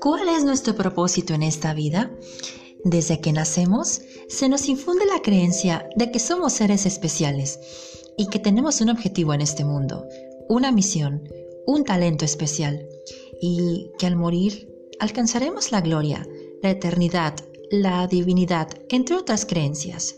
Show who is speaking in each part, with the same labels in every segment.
Speaker 1: ¿Cuál es nuestro propósito en esta vida? Desde que nacemos, se nos infunde la creencia de que somos seres especiales y que tenemos un objetivo en este mundo, una misión, un talento especial, y que al morir alcanzaremos la gloria, la eternidad, la divinidad, entre otras creencias.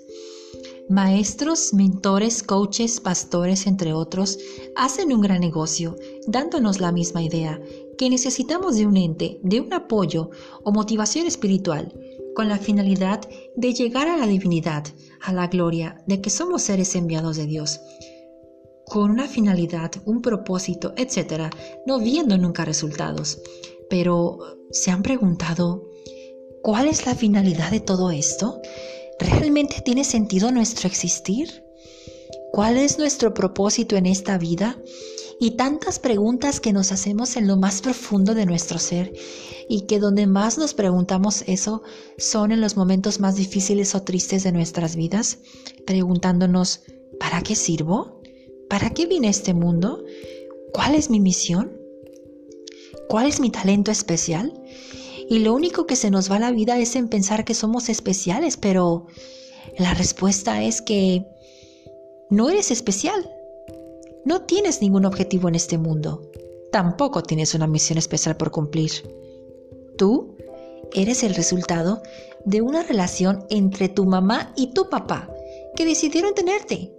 Speaker 1: Maestros, mentores, coaches, pastores, entre otros, hacen un gran negocio, dándonos la misma idea, que necesitamos de un ente, de un apoyo o motivación espiritual, con la finalidad de llegar a la divinidad, a la gloria, de que somos seres enviados de Dios, con una finalidad, un propósito, etc., no viendo nunca resultados. Pero, ¿se han preguntado cuál es la finalidad de todo esto? ¿Realmente tiene sentido nuestro existir? ¿Cuál es nuestro propósito en esta vida? Y tantas preguntas que nos hacemos en lo más profundo de nuestro ser y que donde más nos preguntamos eso son en los momentos más difíciles o tristes de nuestras vidas, preguntándonos, ¿para qué sirvo? ¿Para qué vine a este mundo? ¿Cuál es mi misión? ¿Cuál es mi talento especial? Y lo único que se nos va la vida es en pensar que somos especiales, pero la respuesta es que no eres especial. No tienes ningún objetivo en este mundo. Tampoco tienes una misión especial por cumplir. Tú eres el resultado de una relación entre tu mamá y tu papá que decidieron tenerte.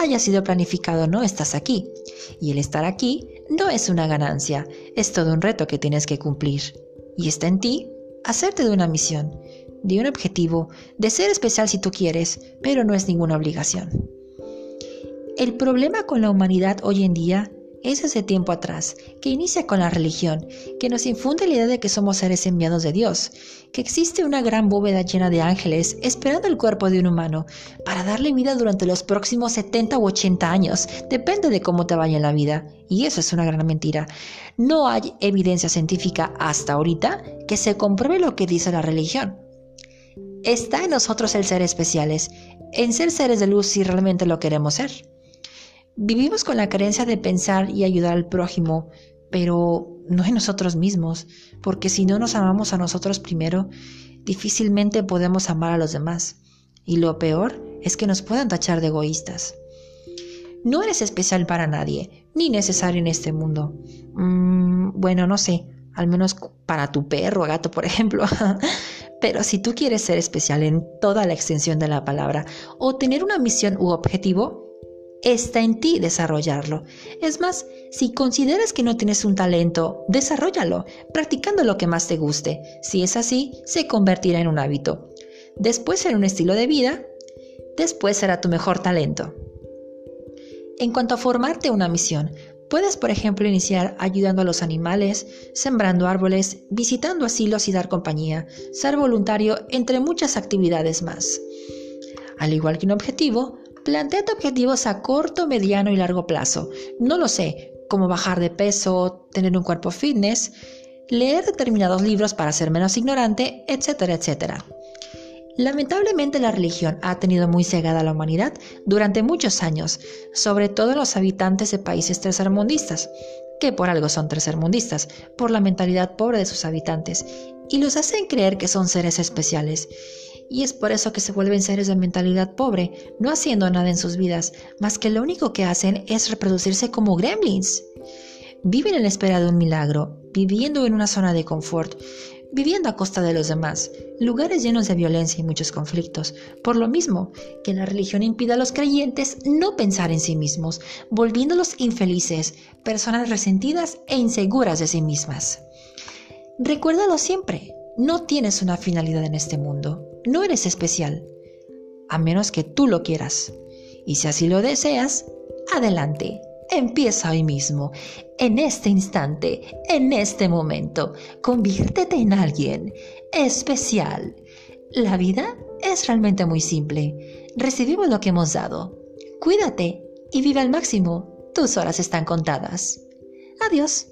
Speaker 1: Haya sido planificado o no, estás aquí. Y el estar aquí no es una ganancia, es todo un reto que tienes que cumplir y está en ti hacerte de una misión, de un objetivo, de ser especial si tú quieres, pero no es ninguna obligación. El problema con la humanidad hoy en día es ese tiempo atrás, que inicia con la religión, que nos infunde la idea de que somos seres enviados de Dios, que existe una gran bóveda llena de ángeles esperando el cuerpo de un humano para darle vida durante los próximos 70 u 80 años, depende de cómo te vaya en la vida, y eso es una gran mentira. No hay evidencia científica hasta ahorita que se compruebe lo que dice la religión. Está en nosotros el ser especiales, en ser seres de luz si realmente lo queremos ser. Vivimos con la creencia de pensar y ayudar al prójimo, pero no en nosotros mismos, porque si no nos amamos a nosotros primero, difícilmente podemos amar a los demás. Y lo peor es que nos puedan tachar de egoístas. No eres especial para nadie, ni necesario en este mundo. Mm, bueno, no sé, al menos para tu perro o gato, por ejemplo. Pero si tú quieres ser especial en toda la extensión de la palabra o tener una misión u objetivo, Está en ti desarrollarlo. Es más, si consideras que no tienes un talento, desarrollalo, practicando lo que más te guste. Si es así, se convertirá en un hábito. Después será un estilo de vida. Después será tu mejor talento. En cuanto a formarte una misión, puedes, por ejemplo, iniciar ayudando a los animales, sembrando árboles, visitando asilos y dar compañía, ser voluntario, entre muchas actividades más. Al igual que un objetivo, Planteate objetivos a corto, mediano y largo plazo. No lo sé, como bajar de peso, tener un cuerpo fitness, leer determinados libros para ser menos ignorante, etcétera, etcétera. Lamentablemente la religión ha tenido muy cegada a la humanidad durante muchos años, sobre todo los habitantes de países tercermundistas, que por algo son tercermundistas, por la mentalidad pobre de sus habitantes, y los hacen creer que son seres especiales y es por eso que se vuelven seres de mentalidad pobre, no haciendo nada en sus vidas, más que lo único que hacen es reproducirse como gremlins. Viven en espera de un milagro, viviendo en una zona de confort, viviendo a costa de los demás, lugares llenos de violencia y muchos conflictos, por lo mismo que la religión impide a los creyentes no pensar en sí mismos, volviéndolos infelices, personas resentidas e inseguras de sí mismas. Recuérdalo siempre, no tienes una finalidad en este mundo, no eres especial, a menos que tú lo quieras. Y si así lo deseas, adelante, empieza hoy mismo, en este instante, en este momento, conviértete en alguien especial. La vida es realmente muy simple. Recibimos lo que hemos dado. Cuídate y vive al máximo. Tus horas están contadas. Adiós.